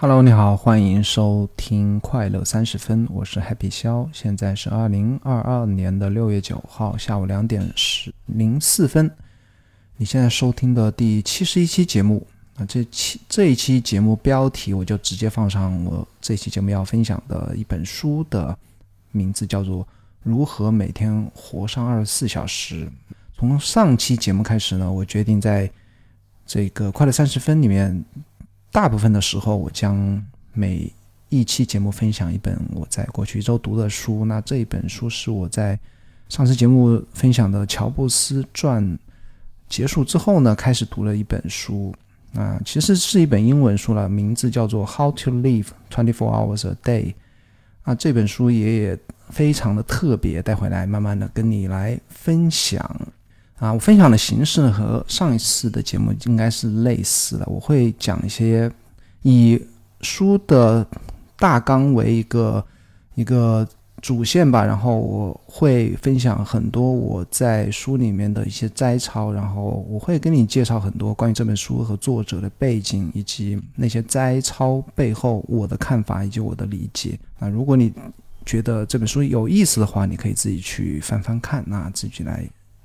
Hello，你好，欢迎收听快乐三十分，我是 Happy 肖，现在是二零二二年的六月九号下午两点十零四分。你现在收听的第七十一期节目啊，这期这一期节目标题我就直接放上我这期节目要分享的一本书的名字，叫做《如何每天活上二十四小时》。从上期节目开始呢，我决定在这个快乐三十分里面。大部分的时候，我将每一期节目分享一本我在过去一周读的书。那这一本书是我在上次节目分享的乔布斯传结束之后呢，开始读了一本书。啊，其实是一本英文书了，名字叫做《How to Live Twenty Four Hours a Day》。啊，这本书也也非常的特别，带回来慢慢的跟你来分享。啊，我分享的形式和上一次的节目应该是类似的。我会讲一些以书的大纲为一个一个主线吧，然后我会分享很多我在书里面的一些摘抄，然后我会跟你介绍很多关于这本书和作者的背景，以及那些摘抄背后我的看法以及我的理解。啊，如果你觉得这本书有意思的话，你可以自己去翻翻看，那自己来。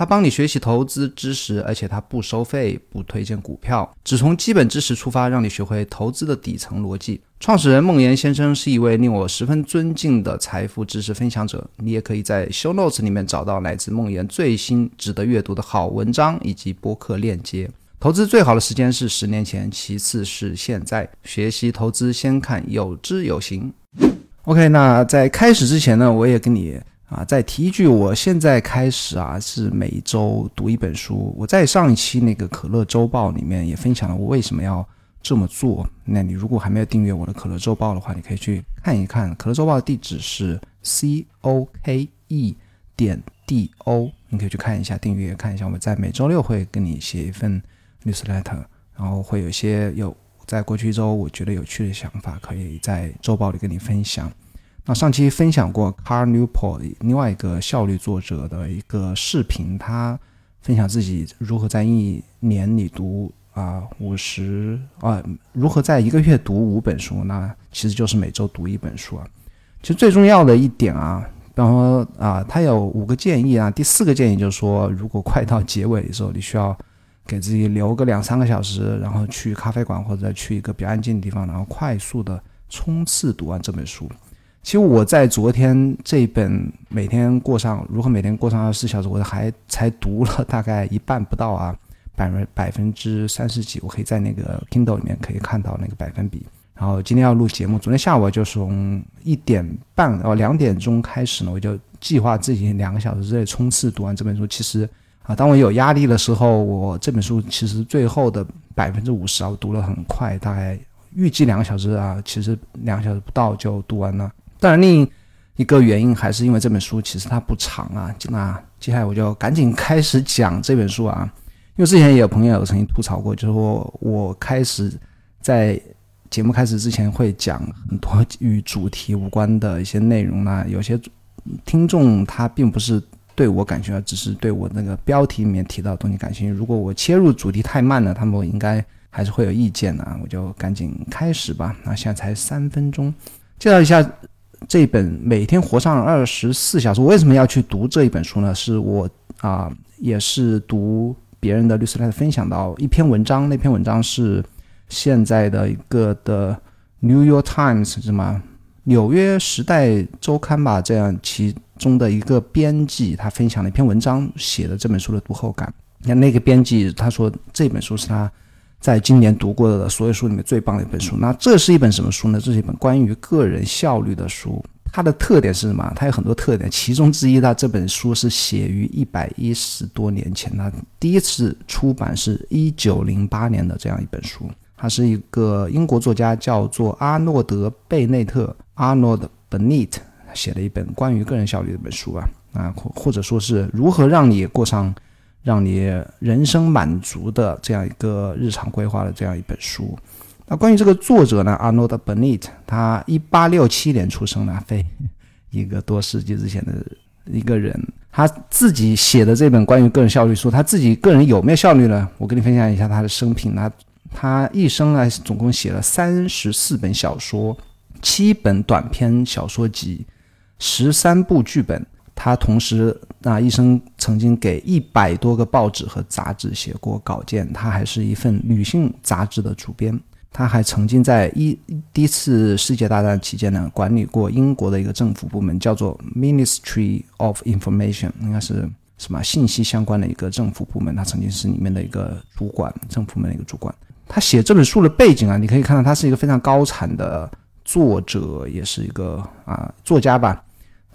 他帮你学习投资知识，而且他不收费，不推荐股票，只从基本知识出发，让你学会投资的底层逻辑。创始人孟岩先生是一位令我十分尊敬的财富知识分享者。你也可以在 Show Notes 里面找到来自孟岩最新值得阅读的好文章以及播客链接。投资最好的时间是十年前，其次是现在。学习投资先看有知有行。OK，那在开始之前呢，我也跟你。啊，再提一句，我现在开始啊，是每周读一本书。我在上一期那个可乐周报里面也分享了我为什么要这么做。那你如果还没有订阅我的可乐周报的话，你可以去看一看。可乐周报的地址是 c o k e 点 d o，你可以去看一下，订阅看一下。我们在每周六会跟你写一份 newsletter，然后会有些有在过去一周我觉得有趣的想法，可以在周报里跟你分享。那上期分享过 Car Newport 另外一个效率作者的一个视频，他分享自己如何在一年里读啊五十啊，如何在一个月读五本书，那其实就是每周读一本书啊。其实最重要的一点啊，比方说啊，他有五个建议啊，第四个建议就是说，如果快到结尾的时候，你需要给自己留个两三个小时，然后去咖啡馆或者去一个比较安静的地方，然后快速的冲刺读完这本书。其实我在昨天这本每天过上如何每天过上二十四小时，我还才读了大概一半不到啊，百分百分之三十几，我可以在那个 Kindle 里面可以看到那个百分比。然后今天要录节目，昨天下午就从一点半哦两点钟开始呢，我就计划自己两个小时之内冲刺读完这本书。其实啊，当我有压力的时候，我这本书其实最后的百分之五十啊，我读了很快，大概预计两个小时啊，其实两个小时不到就读完了。当然，另一个原因还是因为这本书其实它不长啊。那接下来我就赶紧开始讲这本书啊，因为之前也有朋友曾经吐槽过，就是说我开始在节目开始之前会讲很多与主题无关的一些内容呢。有些听众他并不是对我感兴趣，只是对我那个标题里面提到的东西感兴趣。如果我切入主题太慢了，他们应该还是会有意见的。啊我就赶紧开始吧。那现在才三分钟，介绍一下。这本每天活上二十四小时，我为什么要去读这一本书呢？是我啊，也是读别人的律师来分享到一篇文章，那篇文章是现在的一个的《New York Times》什么纽约时代周刊吧，这样其中的一个编辑他分享了一篇文章，写的这本书的读后感。那那个编辑他说这本书是他。在今年读过的所有书里面最棒的一本书，那这是一本什么书呢？这是一本关于个人效率的书。它的特点是什么？它有很多特点，其中之一，它这本书是写于一百一十多年前，它第一次出版是一九零八年的这样一本书。它是一个英国作家叫做阿诺德·贝内特 （Arnold Bennett），写了一本关于个人效率的一本书啊啊，或或者说是如何让你过上让你人生满足的这样一个日常规划的这样一本书。那关于这个作者呢，Arnold Bennett，他一八六七年出生的，非一个多世纪之前的一个人，他自己写的这本关于个人效率书，他自己个人有没有效率呢？我跟你分享一下他的生平。他他一生呢，总共写了三十四本小说，七本短篇小说集，十三部剧本。他同时啊，一生曾经给一百多个报纸和杂志写过稿件。他还是一份女性杂志的主编。他还曾经在一第一次世界大战期间呢，管理过英国的一个政府部门，叫做 Ministry of Information，应该是什么信息相关的一个政府部门。他曾经是里面的一个主管，政府部门的一个主管。他写这本书的背景啊，你可以看到他是一个非常高产的作者，也是一个啊作家吧。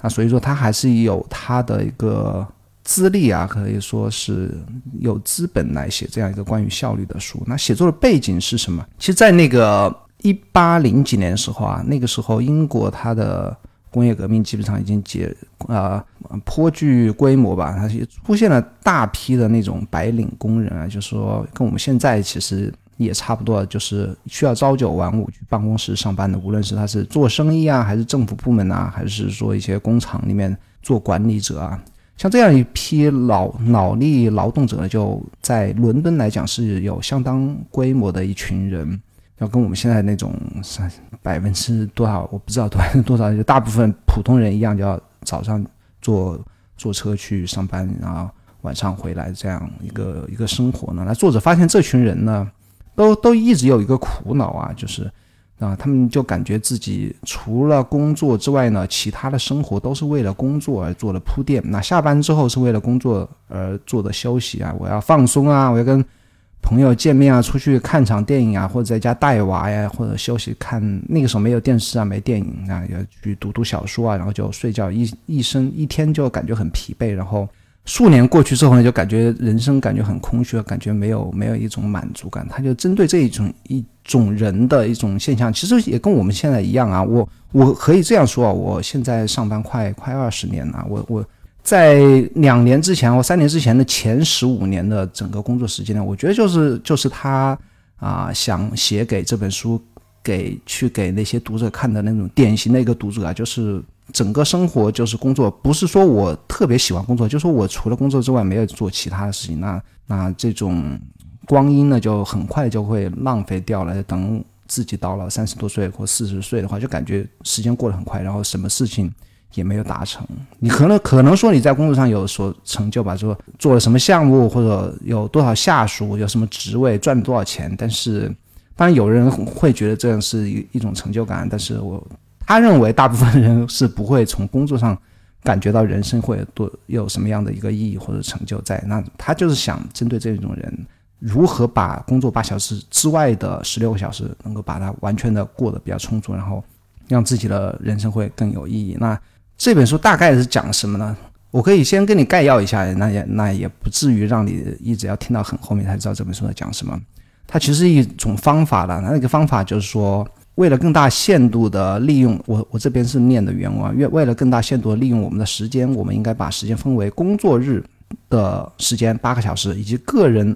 啊，所以说他还是有他的一个。资历啊，可以说是有资本来写这样一个关于效率的书。那写作的背景是什么？其实，在那个一八零几年的时候啊，那个时候英国它的工业革命基本上已经结啊颇具规模吧，它也出现了大批的那种白领工人啊，就是说跟我们现在其实也差不多，就是需要朝九晚五去办公室上班的，无论是他是做生意啊，还是政府部门啊，还是说一些工厂里面做管理者啊。像这样一批劳脑力劳动者，就在伦敦来讲是有相当规模的一群人，要跟我们现在那种三百分之多少我不知道多 多少，就大部分普通人一样，就要早上坐坐车去上班，然后晚上回来这样一个一个生活呢。那作者发现这群人呢，都都一直有一个苦恼啊，就是。啊，他们就感觉自己除了工作之外呢，其他的生活都是为了工作而做的铺垫。那下班之后是为了工作而做的休息啊，我要放松啊，我要跟朋友见面啊，出去看场电影啊，或者在家带娃呀，或者休息看。那个时候没有电视啊，没电影啊，要去读读小说啊，然后就睡觉，一一生一天就感觉很疲惫，然后。数年过去之后呢，就感觉人生感觉很空虚，感觉没有没有一种满足感。他就针对这一种一种人的一种现象，其实也跟我们现在一样啊。我我可以这样说啊，我现在上班快快二十年了，我我在两年之前或三年之前的前十五年的整个工作时间呢，我觉得就是就是他啊想写给这本书给去给那些读者看的那种典型的一个读者啊，就是。整个生活就是工作，不是说我特别喜欢工作，就说我除了工作之外没有做其他的事情。那那这种光阴呢，就很快就会浪费掉了。等自己到了三十多岁或四十岁的话，就感觉时间过得很快，然后什么事情也没有达成。你可能可能说你在工作上有所成就吧，说做了什么项目，或者有多少下属，有什么职位，赚了多少钱。但是当然有人会觉得这样是一一种成就感，但是我。他认为大部分人是不会从工作上感觉到人生会多有什么样的一个意义或者成就在。那他就是想针对这种人，如何把工作八小时之外的十六个小时能够把它完全的过得比较充足，然后让自己的人生会更有意义。那这本书大概是讲什么呢？我可以先跟你概要一下，那也那也不至于让你一直要听到很后面才知道这本书在讲什么。它其实一种方法的，那个方法就是说。为了更大限度的利用我，我这边是念的原文。为为了更大限度的利用我们的时间，我们应该把时间分为工作日的时间八个小时，以及个人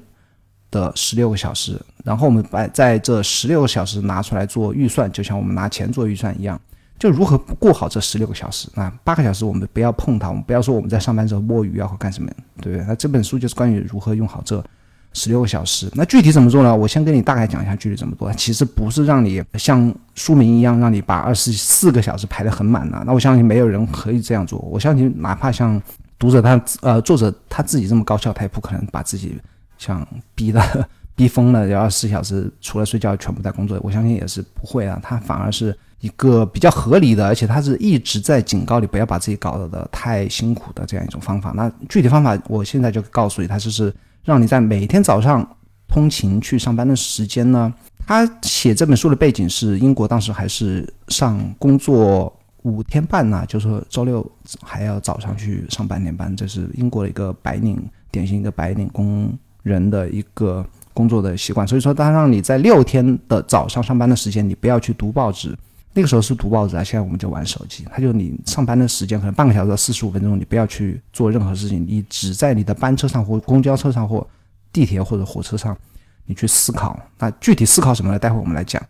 的十六个小时。然后我们把在这十六个小时拿出来做预算，就像我们拿钱做预算一样，就如何过好这十六个小时。那八个小时我们不要碰它，我们不要说我们在上班时候摸鱼啊或干什么，对不对？那这本书就是关于如何用好这。十六个小时，那具体怎么做呢？我先跟你大概讲一下具体怎么做。其实不是让你像书名一样，让你把二十四个小时排得很满的。那我相信没有人可以这样做。我相信哪怕像读者他呃作者他自己这么高效，他也不可能把自己像逼的逼疯了，要二十四小时除了睡觉全部在工作。我相信也是不会啊，他反而是一个比较合理的，而且他是一直在警告你不要把自己搞得太辛苦的这样一种方法。那具体方法我现在就告诉你，他就是。让你在每天早上通勤去上班的时间呢？他写这本书的背景是英国当时还是上工作五天半呢，就是说周六还要早上去上半天班，这是英国的一个白领典型一个白领工人的一个工作的习惯。所以说，他让你在六天的早上上班的时间，你不要去读报纸。那个时候是读报纸啊，现在我们就玩手机。他就你上班的时间可能半个小时到四十五分钟，你不要去做任何事情，你只在你的班车上或公交车上或地铁或者火车上，你去思考。那具体思考什么呢？待会我们来讲。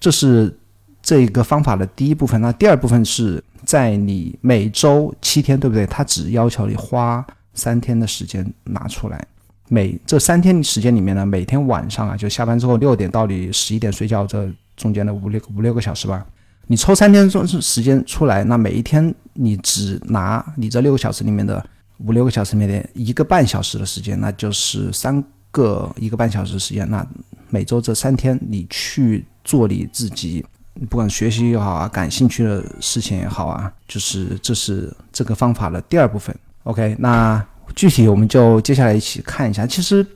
这是这一个方法的第一部分。那第二部分是在你每周七天，对不对？他只要求你花三天的时间拿出来。每这三天时间里面呢，每天晚上啊，就下班之后六点到你十一点睡觉这中间的五六五六个小时吧，你抽三天钟时间出来，那每一天你只拿你这六个小时里面的五六个小时里面的一个半小时的时间，那就是三个一个半小时时间。那每周这三天你去做你自己，不管学习也好啊，感兴趣的事情也好啊，就是这是这个方法的第二部分。OK，那。具体我们就接下来一起看一下。其实，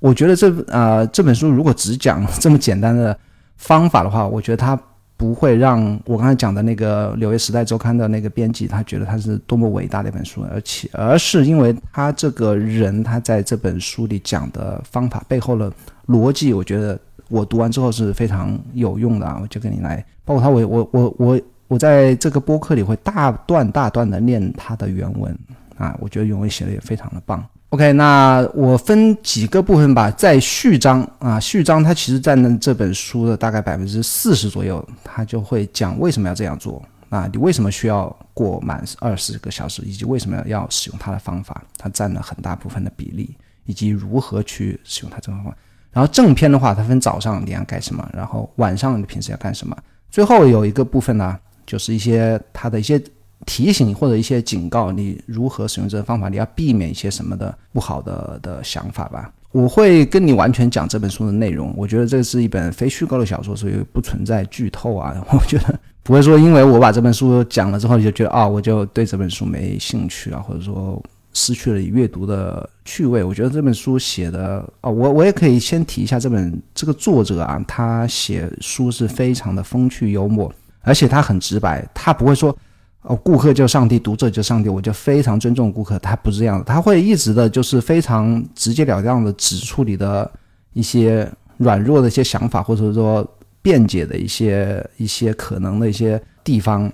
我觉得这呃这本书如果只讲这么简单的方法的话，我觉得它不会让我刚才讲的那个《纽约时代周刊》的那个编辑他觉得他是多么伟大的一本书，而且而是因为他这个人他在这本书里讲的方法背后的逻辑，我觉得我读完之后是非常有用的啊！我就跟你来，包括他我我我我我在这个播客里会大段大段的念他的原文。啊，我觉得原文写的也非常的棒。OK，那我分几个部分吧。在序章啊，序章它其实占了这本书的大概百分之四十左右，它就会讲为什么要这样做啊，你为什么需要过满二十个小时，以及为什么要使用它的方法，它占了很大部分的比例，以及如何去使用它这种方法。然后正片的话，它分早上你要干什么，然后晚上你平时要干什么。最后有一个部分呢，就是一些它的一些。提醒或者一些警告，你如何使用这个方法？你要避免一些什么的不好的的想法吧。我会跟你完全讲这本书的内容。我觉得这是一本非虚构的小说，所以不存在剧透啊。我觉得不会说，因为我把这本书讲了之后，你就觉得啊，我就对这本书没兴趣啊，或者说失去了阅读的趣味。我觉得这本书写的啊，我我也可以先提一下这本这个作者啊，他写书是非常的风趣幽默，而且他很直白，他不会说。哦，顾客就上帝，读者就上帝，我就非常尊重顾客。他不是这样的，他会一直的，就是非常直截了当的指出你的一些软弱的一些想法，或者说辩解的一些一些可能的一些地方。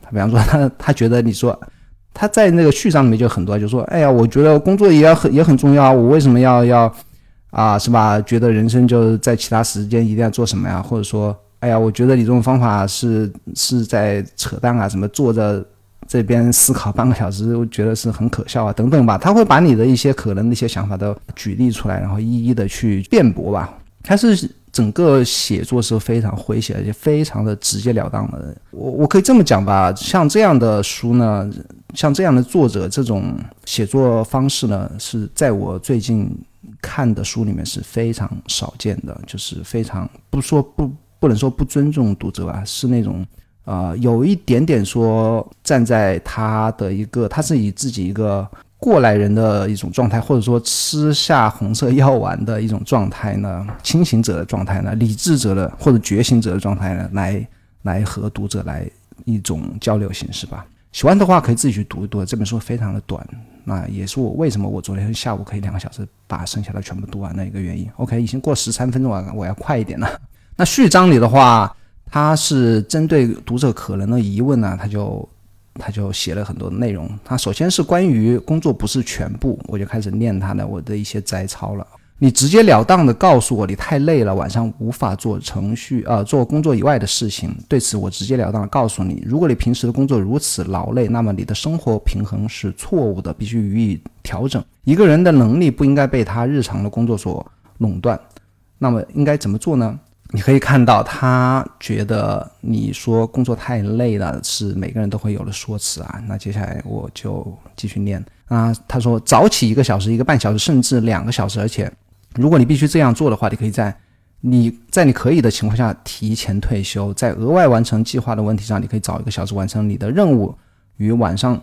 他比方说，他他觉得你说他在那个序章里面就很多，就说，哎呀，我觉得工作也要很也很重要，我为什么要要啊，是吧？觉得人生就在其他时间一定要做什么呀？或者说。哎呀，我觉得你这种方法是是在扯淡啊！什么坐着这边思考半个小时，我觉得是很可笑啊，等等吧。他会把你的一些可能的一些想法都举例出来，然后一一的去辩驳吧。他是整个写作是非常诙谐，而且非常的直截了当的。我我可以这么讲吧，像这样的书呢，像这样的作者，这种写作方式呢，是在我最近看的书里面是非常少见的，就是非常不说不。不能说不尊重读者吧，是那种，呃，有一点点说站在他的一个，他是以自己一个过来人的一种状态，或者说吃下红色药丸的一种状态呢，清醒者的状态呢，理智者的或者觉醒者的状态呢，来来和读者来一种交流形式吧。喜欢的话可以自己去读一读，这本书非常的短，那也是我为什么我昨天下午可以两个小时把剩下的全部读完的一个原因。OK，已经过十三分钟了，我要快一点了。那序章里的话，他是针对读者可能的疑问呢，他就他就写了很多内容。他首先是关于工作不是全部，我就开始念他的我的一些摘抄了。你直截了当的告诉我你太累了，晚上无法做程序呃做工作以外的事情。对此，我直截了当的告诉你，如果你平时的工作如此劳累，那么你的生活平衡是错误的，必须予以调整。一个人的能力不应该被他日常的工作所垄断。那么应该怎么做呢？你可以看到，他觉得你说工作太累了，是每个人都会有的说辞啊。那接下来我就继续念啊。他说，早起一个小时、一个半小时，甚至两个小时，而且如果你必须这样做的话，你可以在你在你可以的情况下提前退休，在额外完成计划的问题上，你可以早一个小时完成你的任务，与晚上。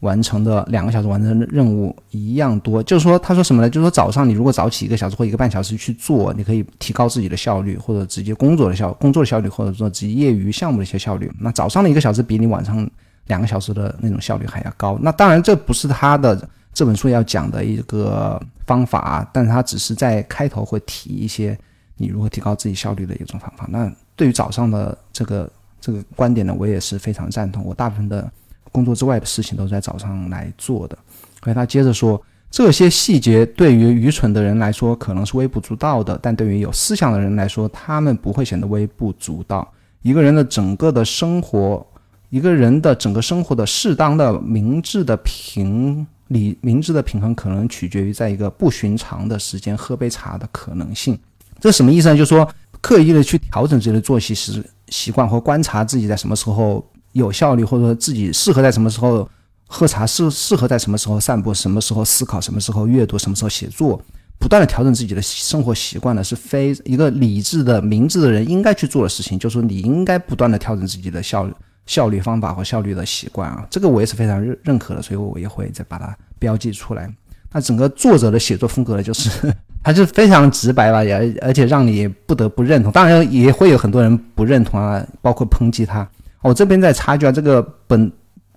完成的两个小时完成的任务一样多，就是说，他说什么呢？就是说，早上你如果早起一个小时或一个半小时去做，你可以提高自己的效率，或者直接工作的效工作的效率，或者说直接业余项目的一些效率。那早上的一个小时比你晚上两个小时的那种效率还要高。那当然，这不是他的这本书要讲的一个方法，但是他只是在开头会提一些你如何提高自己效率的一种方法。那对于早上的这个这个观点呢，我也是非常赞同。我大部分的工作之外的事情都在早上来做的。所以他接着说，这些细节对于愚蠢的人来说可能是微不足道的，但对于有思想的人来说，他们不会显得微不足道。一个人的整个的生活，一个人的整个生活的适当的明智的平理明智的平衡，可能取决于在一个不寻常的时间喝杯茶的可能性。这什么意思呢？就是说。刻意的去调整自己的作息时习惯，或观察自己在什么时候有效率，或者说自己适合在什么时候喝茶，适适合在什么时候散步，什么时候思考，什么时候阅读，什么时候写作，不断的调整自己的生活习惯呢，是非一个理智的、明智的人应该去做的事情。就是说，你应该不断的调整自己的效率效率方法和效率的习惯啊，这个我也是非常认认可的，所以我也会再把它标记出来。那整个作者的写作风格呢，就是。他就非常直白吧，也而且让你不得不认同。当然也会有很多人不认同啊，包括抨击他。我这边在插一句啊，这个本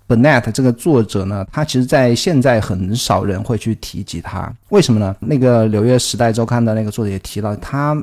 本 net 这个作者呢，他其实在现在很少人会去提及他，为什么呢？那个纽约时代周刊的那个作者也提到，他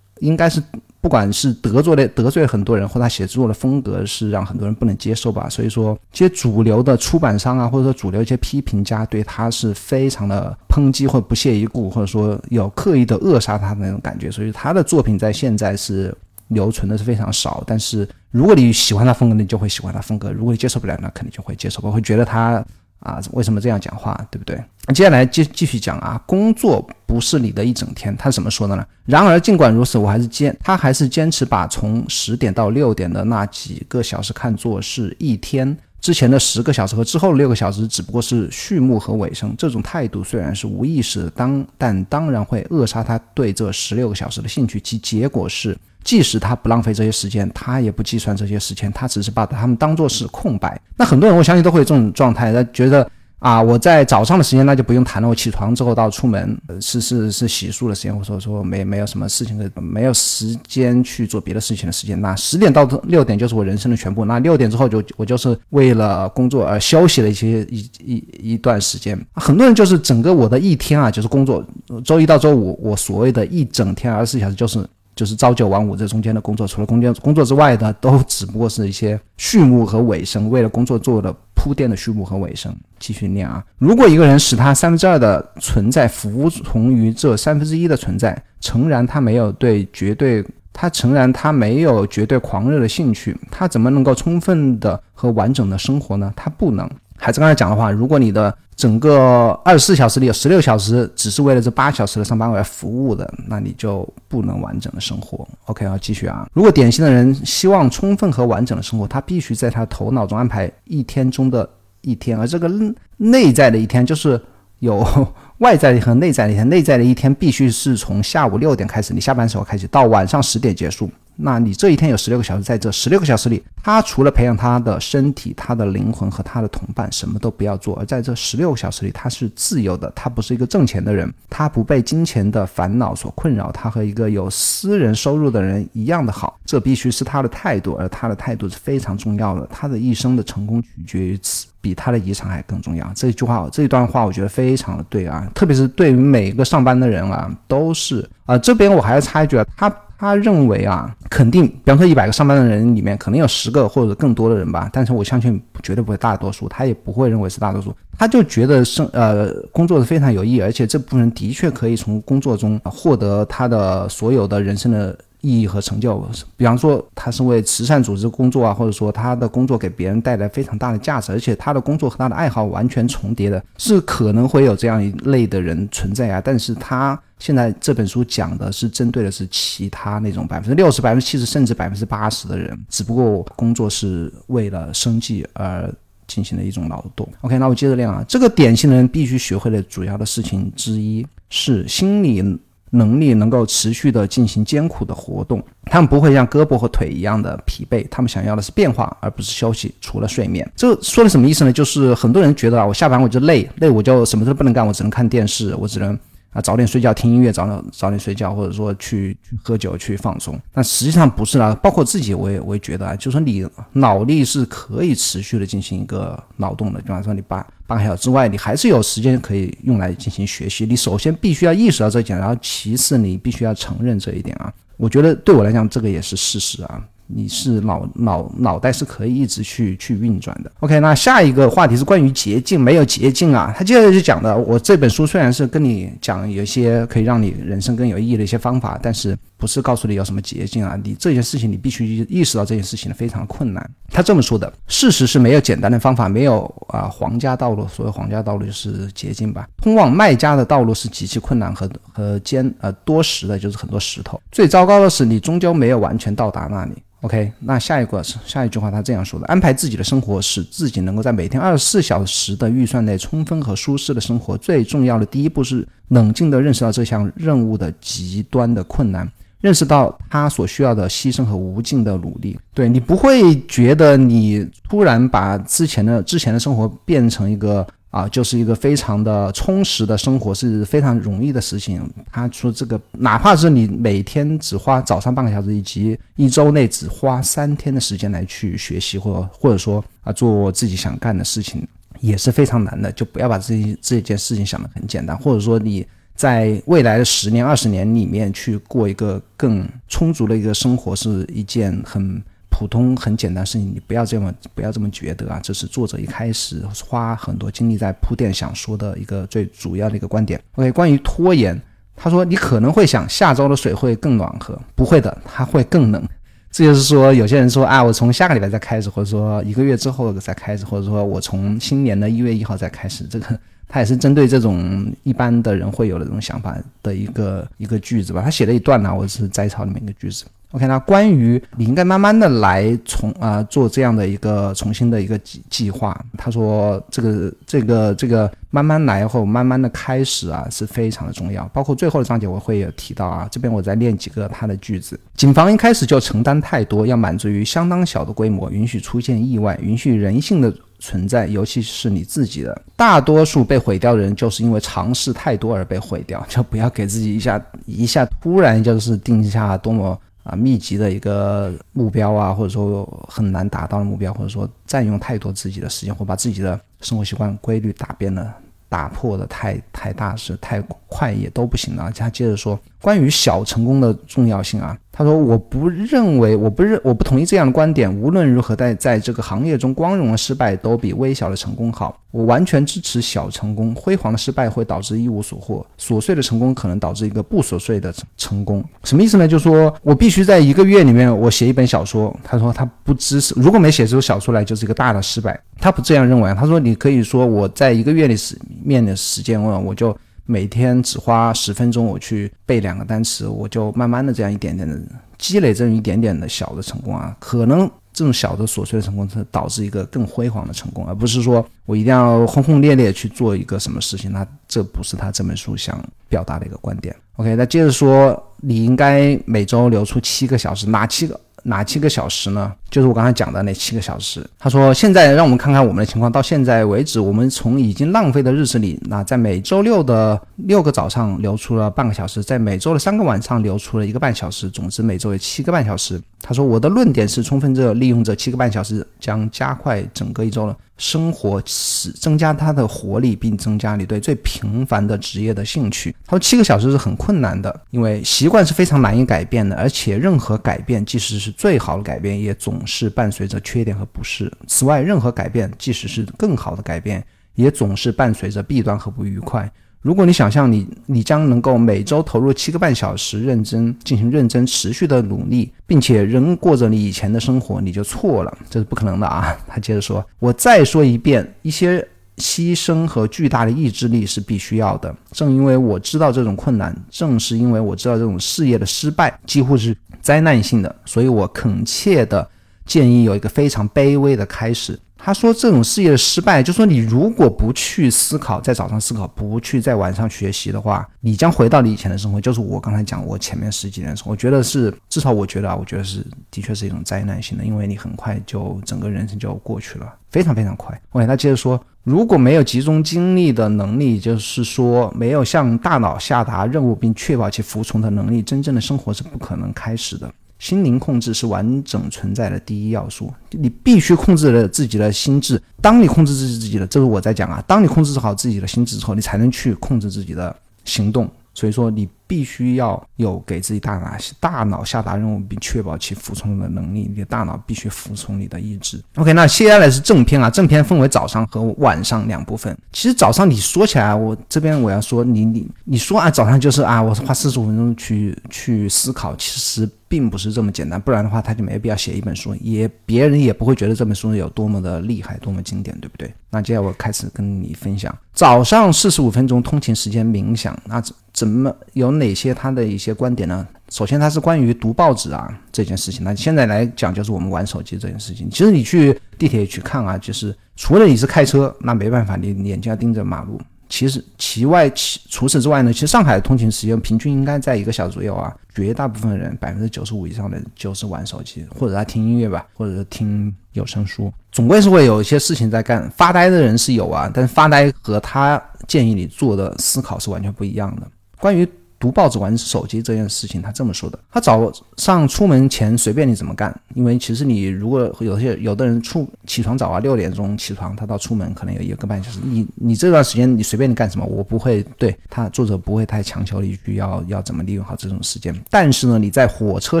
应该是。不管是得罪了得罪很多人，或他写作的风格是让很多人不能接受吧，所以说这些主流的出版商啊，或者说主流一些批评家对他是非常的抨击或不屑一顾，或者说有刻意的扼杀他的那种感觉，所以他的作品在现在是留存的是非常少。但是如果你喜欢他风格，你就会喜欢他风格；如果你接受不了，那肯定就会接受，我会觉得他。啊，为什么这样讲话，对不对？接下来继继续讲啊，工作不是你的一整天，他怎么说的呢？然而尽管如此，我还是坚，他还是坚持把从十点到六点的那几个小时看作是一天，之前的十个小时和之后的六个小时只不过是序幕和尾声。这种态度虽然是无意识的，当但当然会扼杀他对这十六个小时的兴趣，其结果是。即使他不浪费这些时间，他也不计算这些时间，他只是把他们当做是空白。那很多人我相信都会有这种状态，他觉得啊，我在早上的时间那就不用谈了，我起床之后到出门是是是洗漱的时间，或者说没没有什么事情的，没有时间去做别的事情的时间。那十点到六点就是我人生的全部，那六点之后就我就是为了工作而休息了一些一一一段时间。很多人就是整个我的一天啊，就是工作，周一到周五我所谓的一整天二十四小时就是。就是朝九晚五这中间的工作，除了工作工作之外的，都只不过是一些序幕和尾声，为了工作做的铺垫的序幕和尾声。继续念啊，如果一个人使他三分之二的存在服从于这三分之一的存在，诚然他没有对绝对，他诚然他没有绝对狂热的兴趣，他怎么能够充分的和完整的生活呢？他不能。还是刚才讲的话，如果你的整个二十四小时里有十六小时只是为了这八小时的上班而服务的，那你就不能完整的生活。OK 啊，继续啊。如果典型的人希望充分和完整的生活，他必须在他头脑中安排一天中的一天，而这个内在的一天就是有 外在和内在的一天。内在的一天必须是从下午六点开始，你下班时候开始，到晚上十点结束。那你这一天有十六个小时，在这十六个小时里，他除了培养他的身体、他的灵魂和他的同伴，什么都不要做。而在这十六个小时里，他是自由的，他不是一个挣钱的人，他不被金钱的烦恼所困扰，他和一个有私人收入的人一样的好。这必须是他的态度，而他的态度是非常重要的。他的一生的成功取决于此，比他的遗产还更重要。这句话，这一段话，我觉得非常的对啊，特别是对于每一个上班的人啊，都是啊。这边我还要插一句啊，他。他认为啊，肯定，比方说一百个上班的人里面，可能有十个或者更多的人吧，但是我相信绝对不会大多数，他也不会认为是大多数，他就觉得生呃工作是非常有意义，而且这部分人的确可以从工作中获得他的所有的人生的。意义和成就，比方说他是为慈善组织工作啊，或者说他的工作给别人带来非常大的价值，而且他的工作和他的爱好完全重叠的，是可能会有这样一类的人存在啊。但是他现在这本书讲的是针对的是其他那种百分之六十、百分之七十甚至百分之八十的人，只不过工作是为了生计而进行的一种劳动。OK，那我接着练啊，这个典型的人必须学会的主要的事情之一是心理。能力能够持续的进行艰苦的活动，他们不会像胳膊和腿一样的疲惫，他们想要的是变化，而不是休息。除了睡眠，这说的什么意思呢？就是很多人觉得啊，我下班我就累，累我就什么都不能干，我只能看电视，我只能。啊，早点睡觉，听音乐，早点早点睡觉，或者说去喝酒，去放松。但实际上不是啊，包括自己，我也我也觉得啊，就说你脑力是可以持续的进行一个劳动的。比方说你八八个小时之外，你还是有时间可以用来进行学习。你首先必须要意识到这一点，然后其次你必须要承认这一点啊。我觉得对我来讲，这个也是事实啊。你是脑脑脑袋是可以一直去去运转的。OK，那下一个话题是关于捷径，没有捷径啊。他接着就讲的，我这本书虽然是跟你讲有一些可以让你人生更有意义的一些方法，但是不是告诉你有什么捷径啊？你这件事情你必须意识到这件事情非常困难。他这么说的，事实是没有简单的方法，没有啊皇家道路，所谓皇家道路就是捷径吧。通往卖家的道路是极其困难和和艰呃多石的，就是很多石头。最糟糕的是，你终究没有完全到达那里。OK，那下一个下一句话，他这样说的：安排自己的生活，使自己能够在每天二十四小时的预算内充分和舒适的生活。最重要的第一步是冷静地认识到这项任务的极端的困难，认识到他所需要的牺牲和无尽的努力。对你不会觉得你突然把之前的之前的生活变成一个。啊，就是一个非常的充实的生活是非常容易的事情。他说这个，哪怕是你每天只花早上半个小时，以及一周内只花三天的时间来去学习，或者或者说啊做自己想干的事情，也是非常难的。就不要把这这件事情想得很简单，或者说你在未来的十年、二十年里面去过一个更充足的一个生活，是一件很。普通很简单事情，你不要这么不要这么觉得啊！这是作者一开始花很多精力在铺垫想说的一个最主要的一个观点。OK，关于拖延，他说你可能会想下周的水会更暖和，不会的，它会更冷。这就是说，有些人说啊，我从下个礼拜再开始，或者说一个月之后再开始，或者说我从新年的一月一号再开始，这个他也是针对这种一般的人会有的这种想法的一个一个句子吧。他写了一段呢，我是摘抄里面一个句子。OK，那关于你应该慢慢的来重啊做这样的一个重新的一个计计划，他说这个这个这个慢慢来后慢慢的开始啊是非常的重要，包括最后的章节我会有提到啊，这边我再练几个他的句子。谨防一开始就承担太多，要满足于相当小的规模，允许出现意外，允许人性的存在，尤其是你自己的。大多数被毁掉的人就是因为尝试太多而被毁掉，就不要给自己一下一下突然就是定下多么。啊，密集的一个目标啊，或者说很难达到的目标，或者说占用太多自己的时间，或把自己的生活习惯规律打变了，打破的太 太大是太快也都不行了。他接着说，关于小成功的重要性啊。他说：“我不认为，我不认，我不同意这样的观点。无论如何，在在这个行业中，光荣的失败都比微小的成功好。我完全支持小成功。辉煌的失败会导致一无所获，琐碎的成功可能导致一个不琐碎的成成功。什么意思呢？就是说我必须在一个月里面，我写一本小说。他说他不支持，如果没写出小说来，就是一个大的失败。他不这样认为。他说你可以说我在一个月里时面的时间，我我就。”每天只花十分钟，我去背两个单词，我就慢慢的这样一点点的积累，这种一点点的小的成功啊，可能这种小的琐碎的成功，是导致一个更辉煌的成功，而不是说我一定要轰轰烈烈去做一个什么事情，那这不是他这本书想表达的一个观点。OK，那接着说，你应该每周留出七个小时，哪七个？哪七个小时呢？就是我刚才讲的那七个小时。他说：“现在让我们看看我们的情况。到现在为止，我们从已经浪费的日子里，那在每周六的六个早上留出了半个小时，在每周的三个晚上留出了一个半小时，总之每周有七个半小时。”他说：“我的论点是，充分这利用这七个半小时，将加快整个一周的生活，使增加他的活力，并增加你对最平凡的职业的兴趣。”他说：“七个小时是很困难的，因为习惯是非常难以改变的，而且任何改变，即使是最好的改变，也总是伴随着缺点和不适。此外，任何改变，即使是更好的改变，也总是伴随着弊端和不愉快。”如果你想象你你将能够每周投入七个半小时认真进行认真持续的努力，并且仍过着你以前的生活，你就错了，这是不可能的啊！他接着说：“我再说一遍，一些牺牲和巨大的意志力是必须要的。正因为我知道这种困难，正是因为我知道这种事业的失败几乎是灾难性的，所以我恳切的建议有一个非常卑微的开始。”他说：“这种事业的失败，就说你如果不去思考，在早上思考，不去在晚上学习的话，你将回到你以前的生活。就是我刚才讲，我前面十几年的时候，我觉得是，至少我觉得啊，我觉得是，的确是一种灾难性的，因为你很快就整个人生就过去了，非常非常快。OK，他接着说，如果没有集中精力的能力，就是说没有向大脑下达任务并确保其服从的能力，真正的生活是不可能开始的。”心灵控制是完整存在的第一要素，你必须控制了自己的心智。当你控制自己自己的，这是我在讲啊。当你控制好自己的心智之后，你才能去控制自己的行动。所以说你必须要有给自己大脑大脑下达任务并确保其服从的能力，你的大脑必须服从你的意志。OK，那接下来是正片啊，正片分为早上和晚上两部分。其实早上你说起来，我这边我要说你你你说啊，早上就是啊，我花四十五分钟去去思考，其实。并不是这么简单，不然的话他就没必要写一本书，也别人也不会觉得这本书有多么的厉害，多么经典，对不对？那接下来我开始跟你分享早上四十五分钟通勤时间冥想，那怎怎么有哪些他的一些观点呢？首先他是关于读报纸啊这件事情，那现在来讲就是我们玩手机这件事情。其实你去地铁去看啊，就是除了你是开车，那没办法，你眼睛要盯着马路。其实其外其除此之外呢，其实上海的通勤时间平均应该在一个小时左右啊。绝大部分人百分之九十五以上的就是玩手机，或者他听音乐吧，或者是听有声书，总归是会有一些事情在干。发呆的人是有啊，但是发呆和他建议你做的思考是完全不一样的。关于。读报纸、玩手机这件事情，他这么说的：他早上出门前随便你怎么干，因为其实你如果有些有的人出起床早啊，六点钟起床，他到出门可能有一个半小时。你你这段时间你随便你干什么，我不会对他作者不会太强求你去要要怎么利用好这种时间。但是呢，你在火车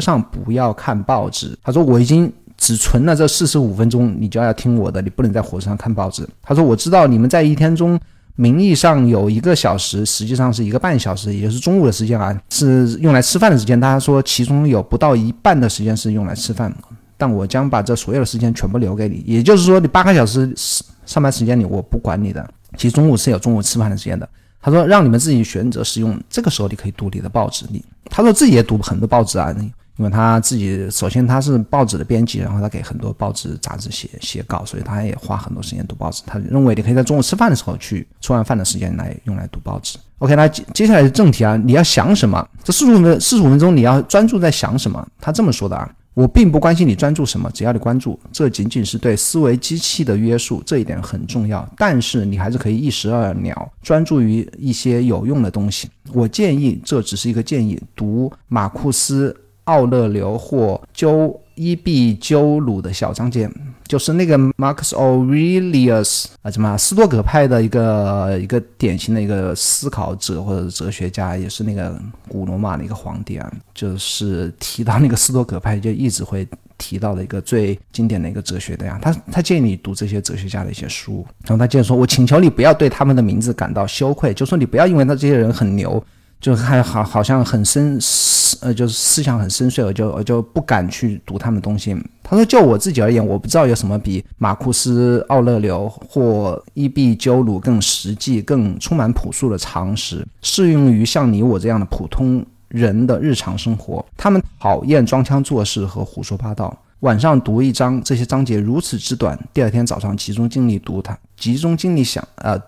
上不要看报纸。他说我已经只存了这四十五分钟，你就要听我的，你不能在火车上看报纸。他说我知道你们在一天中。名义上有一个小时，实际上是一个半小时，也就是中午的时间啊，是用来吃饭的时间。大家说其中有不到一半的时间是用来吃饭，但我将把这所有的时间全部留给你。也就是说，你八个小时上班时间里我不管你的，其实中午是有中午吃饭的时间的。他说让你们自己选择使用，这个时候你可以读你的报纸。你他说自己也读很多报纸啊。因为他自己首先他是报纸的编辑，然后他给很多报纸杂志写写稿，所以他也花很多时间读报纸。他认为你可以在中午吃饭的时候去吃完饭的时间来用来读报纸。OK，那接接下来是正题啊，你要想什么？这四十五分四十五分钟你要专注在想什么？他这么说的啊，我并不关心你专注什么，只要你关注，这仅仅是对思维机器的约束，这一点很重要。但是你还是可以一石二鸟，专注于一些有用的东西。我建议，这只是一个建议，读马库斯。奥勒留或鸠伊壁鸠鲁的小章节，就是那个 Marcus Aurelius 啊，什么斯多葛派的一个一个典型的一个思考者或者哲学家，也是那个古罗马的一个皇帝啊。就是提到那个斯多葛派，就一直会提到的一个最经典的一个哲学的呀。他他建议你读这些哲学家的一些书，然后他接着说：“我请求你不要对他们的名字感到羞愧，就说你不要因为他这些人很牛。”就还好，好像很深思，呃，就是思想很深邃，我就我就不敢去读他们东西。他说，就我自己而言，我不知道有什么比马库斯、奥勒留或伊壁鸠鲁更实际、更充满朴素的常识，适用于像你我这样的普通人的日常生活。他们讨厌装腔作势和胡说八道。晚上读一章，这些章节如此之短，第二天早上集中精力读它，集中精力想，呃，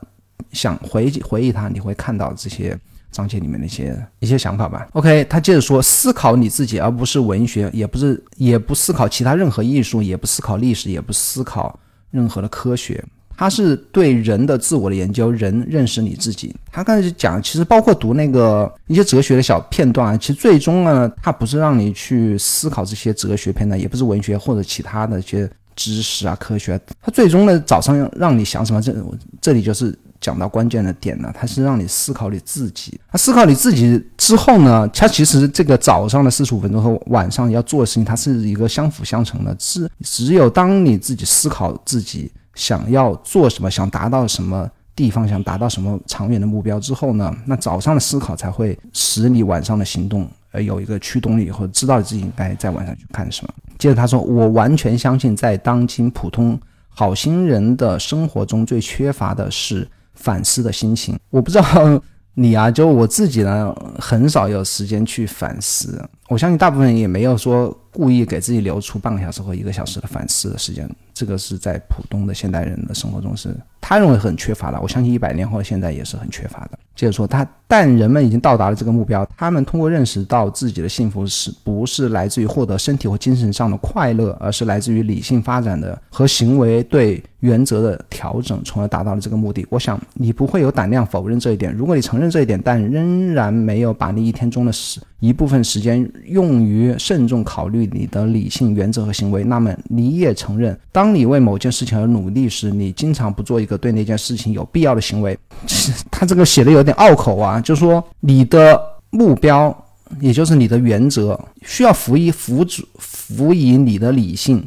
想回忆回忆它，你会看到这些。章节里面的一些一些想法吧。OK，他接着说：思考你自己，而不是文学，也不是，也不思考其他任何艺术，也不思考历史，也不思考任何的科学。他是对人的自我的研究，人认识你自己。他刚才就讲，其实包括读那个一些哲学的小片段，其实最终呢，他不是让你去思考这些哲学片段，也不是文学或者其他的一些知识啊、科学。他最终呢，早上让你想什么？这这里就是。讲到关键的点呢，它是让你思考你自己。那思考你自己之后呢，它其实这个早上的四十五分钟和晚上要做的事情，它是一个相辅相成的。只只有当你自己思考自己想要做什么，想达到什么地方，想达到什么长远的目标之后呢，那早上的思考才会使你晚上的行动呃有一个驱动力，或者知道自己应该在晚上去干什么。接着他说：“我完全相信，在当今普通好心人的生活中，最缺乏的是。”反思的心情，我不知道 你啊，就我自己呢，很少有时间去反思。我相信大部分人也没有说故意给自己留出半个小时或一个小时的反思的时间。这个是在普通的现代人的生活中是他认为很缺乏的。我相信一百年后现在也是很缺乏的。接着说他，但人们已经到达了这个目标。他们通过认识到自己的幸福是不是来自于获得身体或精神上的快乐，而是来自于理性发展的和行为对原则的调整，从而达到了这个目的。我想你不会有胆量否认这一点。如果你承认这一点，但仍然没有把你一天中的时一部分时间用于慎重考虑你的理性原则和行为，那么你也承认当。你为某件事情而努力时，你经常不做一个对那件事情有必要的行为。他这个写的有点拗口啊，就是说你的目标，也就是你的原则，需要辅以辅助辅以你的理性。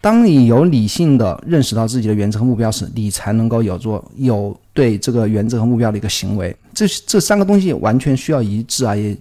当你有理性的认识到自己的原则和目标时，你才能够有做有对这个原则和目标的一个行为。这这三个东西完全需要一致啊，也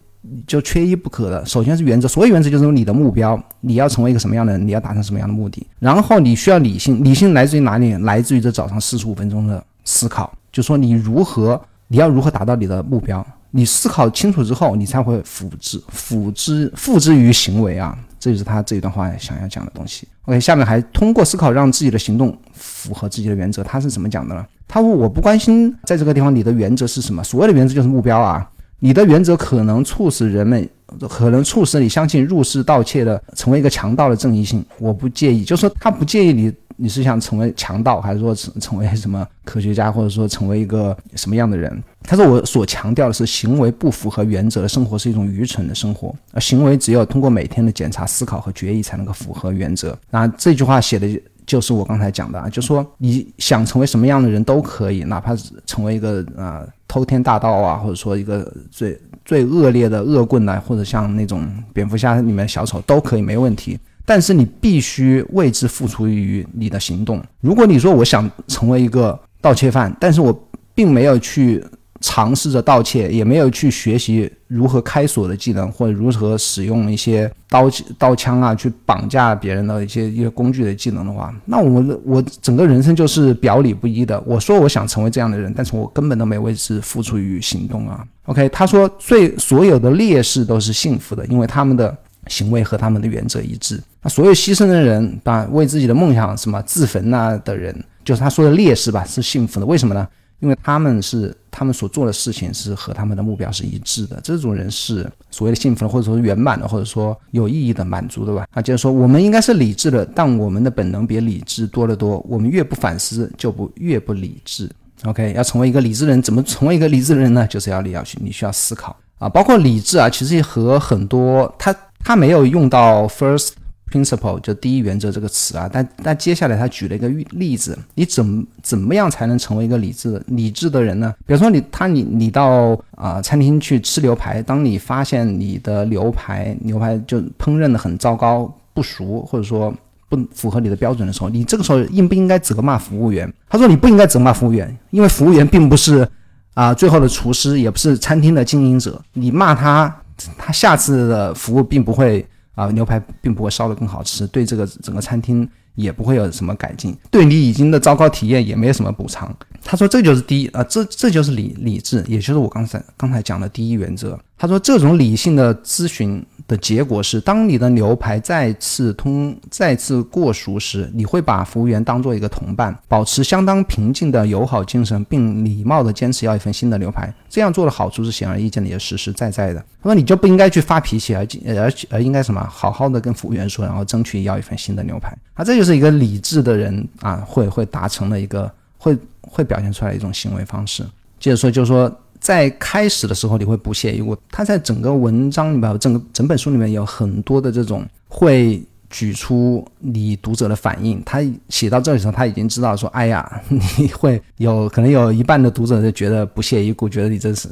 就缺一不可的。首先是原则，所谓原则就是你的目标，你要成为一个什么样的人，你要达成什么样的目的。然后你需要理性，理性来自于哪里？来自于这早上四十五分钟的思考，就说你如何，你要如何达到你的目标。你思考清楚之后，你才会复制、复制、付之于行为啊！这就是他这一段话想要讲的东西。OK，下面还通过思考让自己的行动符合自己的原则。他是怎么讲的呢？他说：“我不关心在这个地方你的原则是什么，所谓的原则就是目标啊。你的原则可能促使人们，可能促使你相信入室盗窃的成为一个强盗的正义性。我不介意，就是说他不介意你。”你是想成为强盗，还是说成成为什么科学家，或者说成为一个什么样的人？他说：“我所强调的是，行为不符合原则的生活是一种愚蠢的生活，而行为只有通过每天的检查、思考和决议，才能够符合原则。”那这句话写的就是我刚才讲的啊，就说你想成为什么样的人都可以，哪怕是成为一个啊偷天大盗啊，或者说一个最最恶劣的恶棍呐，或者像那种蝙蝠侠里面小丑都可以，没问题。但是你必须为之付出于你的行动。如果你说我想成为一个盗窃犯，但是我并没有去尝试着盗窃，也没有去学习如何开锁的技能，或者如何使用一些刀刀枪啊去绑架别人的一些一些工具的技能的话，那我我整个人生就是表里不一的。我说我想成为这样的人，但是我根本都没为之付出于行动啊。OK，他说最所有的烈士都是幸福的，因为他们的。行为和他们的原则一致。那所有牺牲的人，把为自己的梦想什么自焚呐的人，就是他说的烈士吧，是幸福的。为什么呢？因为他们是他们所做的事情是和他们的目标是一致的。这种人是所谓的幸福的，或者说圆满的，或者说有意义的满足的吧。啊，就是说我们应该是理智的，但我们的本能比理智多得多。我们越不反思，就不越不理智。OK，要成为一个理智的人，怎么成为一个理智的人呢？就是要你要去，你需要思考啊，包括理智啊，其实和很多他。他没有用到 first principle 就第一原则这个词啊，但但接下来他举了一个例子，你怎怎么样才能成为一个理智理智的人呢？比如说你他你你到啊餐厅去吃牛排，当你发现你的牛排牛排就烹饪的很糟糕不熟，或者说不符合你的标准的时候，你这个时候应不应该责骂服务员？他说你不应该责骂服务员，因为服务员并不是啊最后的厨师，也不是餐厅的经营者，你骂他。他下次的服务并不会啊，牛排并不会烧得更好吃，对这个整个餐厅也不会有什么改进，对你已经的糟糕体验也没有什么补偿。他说这就是第一啊，这这就是理理智，也就是我刚才刚才讲的第一原则。他说这种理性的咨询。的结果是，当你的牛排再次通、再次过熟时，你会把服务员当做一个同伴，保持相当平静的友好精神，并礼貌的坚持要一份新的牛排。这样做的好处是显而易见的，也实实在在的。他说你就不应该去发脾气，而而而应该什么？好好的跟服务员说，然后争取要一份新的牛排。啊，这就是一个理智的人啊，会会达成的一个，会会表现出来一种行为方式。接着说，就是说。在开始的时候，你会不屑一顾。他在整个文章里面，整个整本书里面有很多的这种会举出你读者的反应。他写到这里时候，他已经知道说，哎呀，你会有可能有一半的读者就觉得不屑一顾，觉得你这是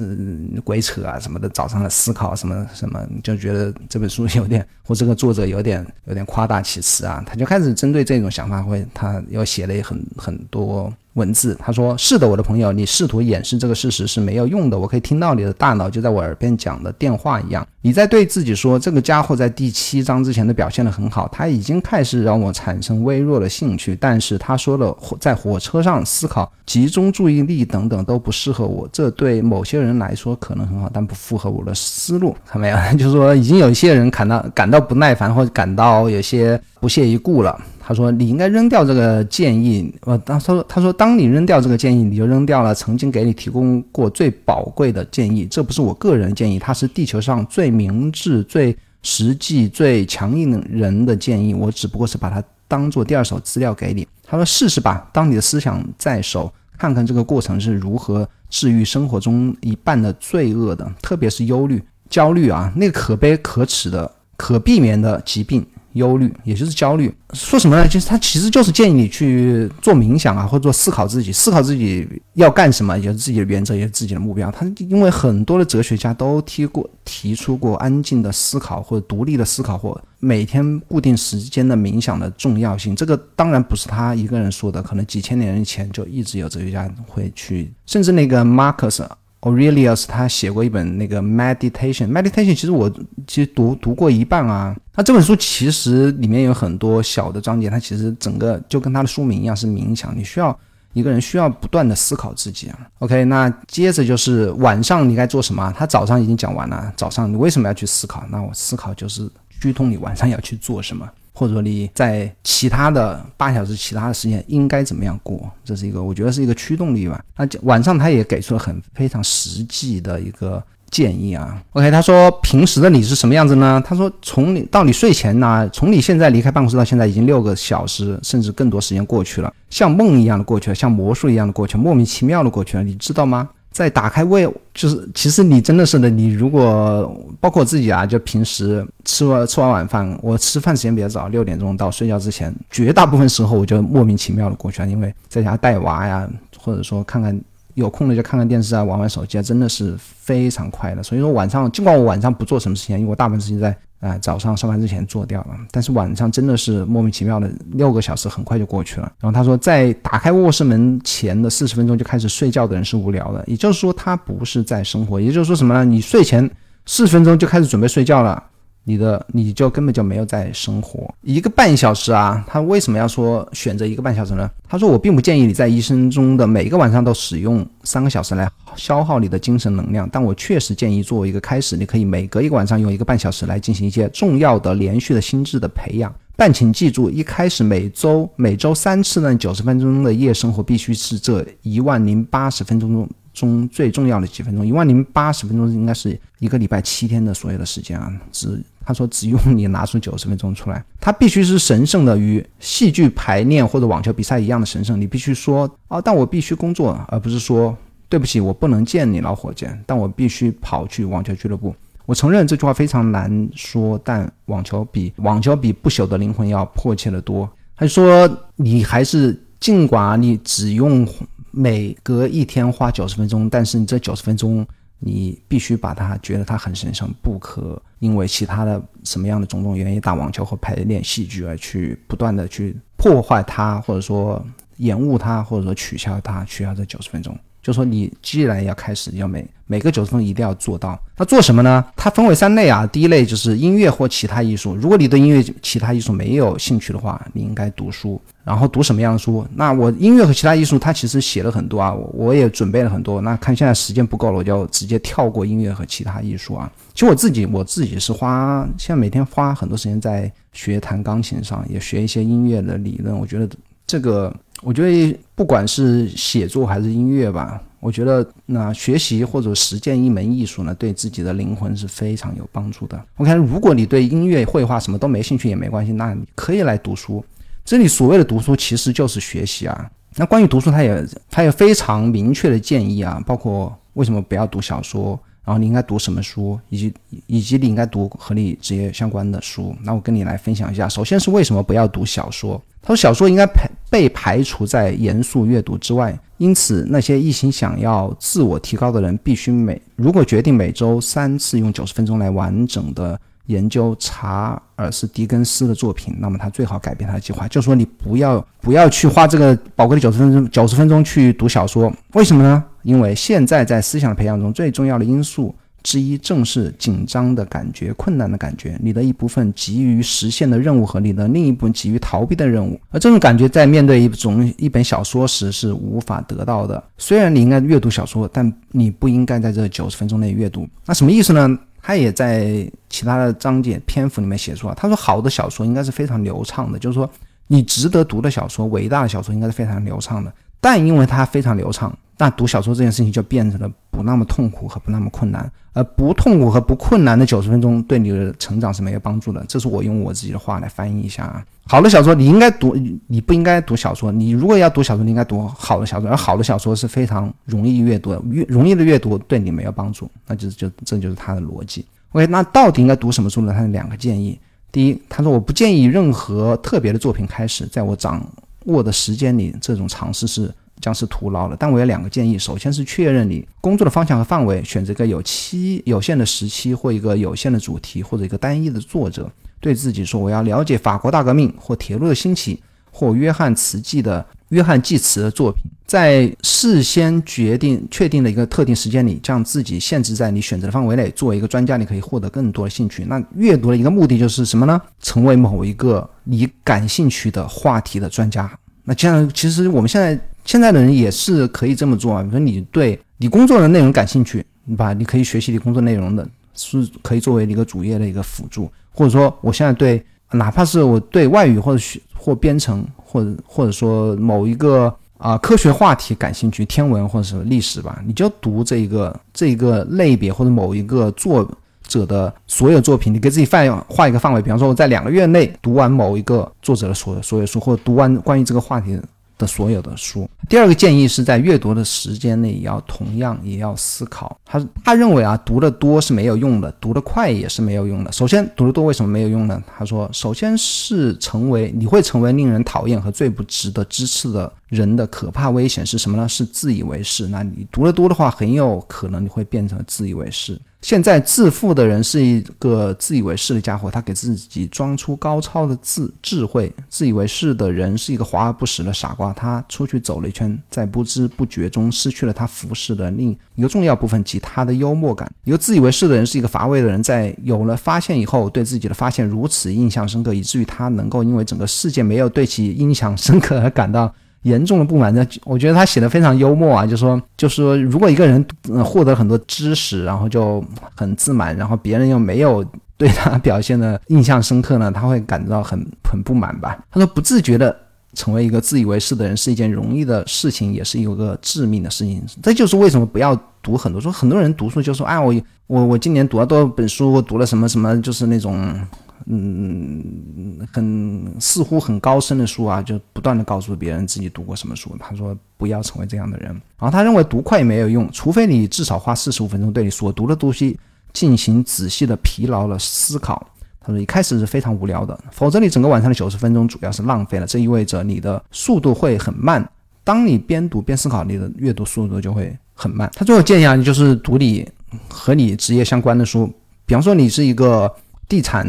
鬼扯啊什么的。早上的思考什么什么，就觉得这本书有点或这个作者有点有点夸大其词啊。他就开始针对这种想法，会他又写了很很多。文字，他说：“是的，我的朋友，你试图掩饰这个事实是没有用的。我可以听到你的大脑就在我耳边讲的电话一样，你在对自己说，这个家伙在第七章之前的表现的很好，他已经开始让我产生微弱的兴趣。但是他说了，在火车上思考、集中注意力等等都不适合我。这对某些人来说可能很好，但不符合我的思路。看没有？就是说，已经有一些人感到感到不耐烦，或者感到有些不屑一顾了。”他说：“你应该扔掉这个建议。”呃，他说：“他说，当你扔掉这个建议，你就扔掉了曾经给你提供过最宝贵的建议。这不是我个人建议，它是地球上最明智、最实际、最强硬的人的建议。我只不过是把它当做第二手资料给你。”他说：“试试吧，当你的思想在手，看看这个过程是如何治愈生活中一半的罪恶的，特别是忧虑、焦虑啊，那个可悲可耻的、可避免的疾病。”忧虑，也就是焦虑。说什么呢？就是他其实就是建议你去做冥想啊，或者做思考自己，思考自己要干什么，也是自己的原则，也是自己的目标。他因为很多的哲学家都提过、提出过安静的思考或者独立的思考，或每天固定时间的冥想的重要性。这个当然不是他一个人说的，可能几千年前就一直有哲学家会去，甚至那个 Marcus。Aurelius 他写过一本那个 Meditation，Meditation 其实我其实读读过一半啊。那这本书其实里面有很多小的章节，它其实整个就跟它的书名一样是冥想。你需要一个人需要不断的思考自己啊。OK，那接着就是晚上你该做什么？他早上已经讲完了，早上你为什么要去思考？那我思考就是驱动你晚上要去做什么。或者说你在其他的八小时、其他的时间应该怎么样过？这是一个，我觉得是一个驱动力吧。那晚上他也给出了很非常实际的一个建议啊。OK，他说平时的你是什么样子呢？他说从你到你睡前呢，从你现在离开办公室到现在已经六个小时，甚至更多时间过去了，像梦一样的过去了，像魔术一样的过去，莫名其妙的过去了，你知道吗？在打开胃，就是其实你真的是的，你如果包括我自己啊，就平时吃完吃完晚饭，我吃饭时间比较早，六点钟到睡觉之前，绝大部分时候我就莫名其妙的过去了，因为在家带娃呀，或者说看看有空了就看看电视啊，玩玩手机啊，真的是非常快的。所以说晚上，尽管我晚上不做什么事情，因为我大部分时间在。啊，早上上班之前做掉了，但是晚上真的是莫名其妙的六个小时很快就过去了。然后他说，在打开卧室门前的四十分钟就开始睡觉的人是无聊的，也就是说他不是在生活，也就是说什么呢？你睡前四十分钟就开始准备睡觉了。你的你就根本就没有在生活一个半小时啊！他为什么要说选择一个半小时呢？他说我并不建议你在一生中的每个晚上都使用三个小时来消耗你的精神能量，但我确实建议作为一个开始，你可以每隔一个晚上用一个半小时来进行一些重要的连续的心智的培养。但请记住，一开始每周每周三次的九十分钟的夜生活必须是这一万零八十分钟中。中最重要的几分钟，一万零八十分钟应该是一个礼拜七天的所有的时间啊！只他说只用你拿出九十分钟出来，它必须是神圣的，与戏剧排练或者网球比赛一样的神圣。你必须说哦，但我必须工作，而不是说对不起，我不能见你老伙计，但我必须跑去网球俱乐部。我承认这句话非常难说，但网球比网球比不朽的灵魂要迫切的多。他说你还是尽管你只用。每隔一天花九十分钟，但是你这九十分钟，你必须把他觉得他很神圣，不可因为其他的什么样的种种原因，打网球或排练戏剧而去不断的去破坏他，或者说延误他，或者说取消他，取消这九十分钟。就说你既然要开始，要每每个九十分一定要做到。那做什么呢？它分为三类啊。第一类就是音乐或其他艺术。如果你对音乐、其他艺术没有兴趣的话，你应该读书。然后读什么样的书？那我音乐和其他艺术，它其实写了很多啊，我我也准备了很多。那看现在时间不够了，我就直接跳过音乐和其他艺术啊。其实我自己我自己是花现在每天花很多时间在学弹钢琴上，也学一些音乐的理论。我觉得这个。我觉得不管是写作还是音乐吧，我觉得那学习或者实践一门艺术呢，对自己的灵魂是非常有帮助的。OK，，如果你对音乐、绘画什么都没兴趣也没关系，那你可以来读书。这里所谓的读书其实就是学习啊。那关于读书，他也他有非常明确的建议啊，包括为什么不要读小说，然后你应该读什么书，以及以及你应该读和你职业相关的书。那我跟你来分享一下，首先是为什么不要读小说。他说：“小说应该排被排除在严肃阅读之外，因此那些一心想要自我提高的人，必须每如果决定每周三次用九十分钟来完整的研究查尔斯·狄更斯的作品，那么他最好改变他的计划，就说你不要不要去花这个宝贵的九十分钟九十分钟去读小说。为什么呢？因为现在在思想的培养中最重要的因素。”之一正是紧张的感觉、困难的感觉，你的一部分急于实现的任务和你的另一部分急于逃避的任务，而这种感觉在面对一种一本小说时是无法得到的。虽然你应该阅读小说，但你不应该在这九十分钟内阅读。那什么意思呢？他也在其他的章节篇幅里面写出了，他说好的小说应该是非常流畅的，就是说你值得读的小说、伟大的小说应该是非常流畅的。但因为它非常流畅，那读小说这件事情就变成了不那么痛苦和不那么困难。呃不痛苦和不困难的九十分钟对你的成长是没有帮助的。这是我用我自己的话来翻译一下啊。好的小说你应该读，你不应该读小说。你如果要读小说，你应该读好的小说。而好的小说是非常容易阅读，越容易的阅读对你没有帮助。那就是就这就是他的逻辑。OK，那到底应该读什么书呢？他有两个建议。第一，他说我不建议任何特别的作品开始，在我掌握的时间里，这种尝试是将是徒劳的。但我有两个建议，首先是确认你工作的方向和范围，选择一个有期有限的时期或一个有限的主题或者一个单一的作者，对自己说我要了解法国大革命或铁路的兴起。或约翰茨记的约翰济慈的作品，在事先决定确定的一个特定时间里，将自己限制在你选择的范围内。作为一个专家，你可以获得更多的兴趣。那阅读的一个目的就是什么呢？成为某一个你感兴趣的话题的专家。那这样，其实我们现在现在的人也是可以这么做啊。比如说，你对你工作的内容感兴趣，你把你可以学习你工作内容的，是可以作为一个主业的一个辅助。或者说，我现在对。哪怕是我对外语或者学或编程或者或者说某一个啊科学话题感兴趣，天文或者什么历史吧，你就读这一个这一个类别或者某一个作者的所有作品，你给自己范画一个范围，比方说我在两个月内读完某一个作者的所所有书，或者读完关于这个话题。所有的书。第二个建议是在阅读的时间内，也要同样也要思考。他他认为啊，读的多是没有用的，读得快也是没有用的。首先，读得多为什么没有用呢？他说，首先是成为你会成为令人讨厌和最不值得支持的人的可怕危险是什么呢？是自以为是。那你读得多的话，很有可能你会变成自以为是。现在自负的人是一个自以为是的家伙，他给自己装出高超的智智慧。自以为是的人是一个华而不实的傻瓜，他出去走了一圈，在不知不觉中失去了他服饰的另一个重要部分即他的幽默感。一个自以为是的人是一个乏味的人，在有了发现以后，对自己的发现如此印象深刻，以至于他能够因为整个世界没有对其印象深刻而感到。严重的不满，那我觉得他写的非常幽默啊，就说，就是说，如果一个人获得很多知识，然后就很自满，然后别人又没有对他表现的印象深刻呢，他会感到很很不满吧。他说，不自觉的成为一个自以为是的人是一件容易的事情，也是一个致命的事情。这就是为什么不要读很多书。很多人读书就说，啊，我我我今年读了多少本书，我读了什么什么，就是那种。嗯，很似乎很高深的书啊，就不断的告诉别人自己读过什么书。他说不要成为这样的人。然后他认为读快也没有用，除非你至少花四十五分钟对你所读的东西进行仔细的疲劳的思考。他说一开始是非常无聊的，否则你整个晚上的九十分钟主要是浪费了。这意味着你的速度会很慢。当你边读边思考，你的阅读速度就会很慢。他最后建议啊，你就是读你和你职业相关的书，比方说你是一个。地产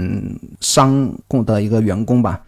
商工的一个员工吧，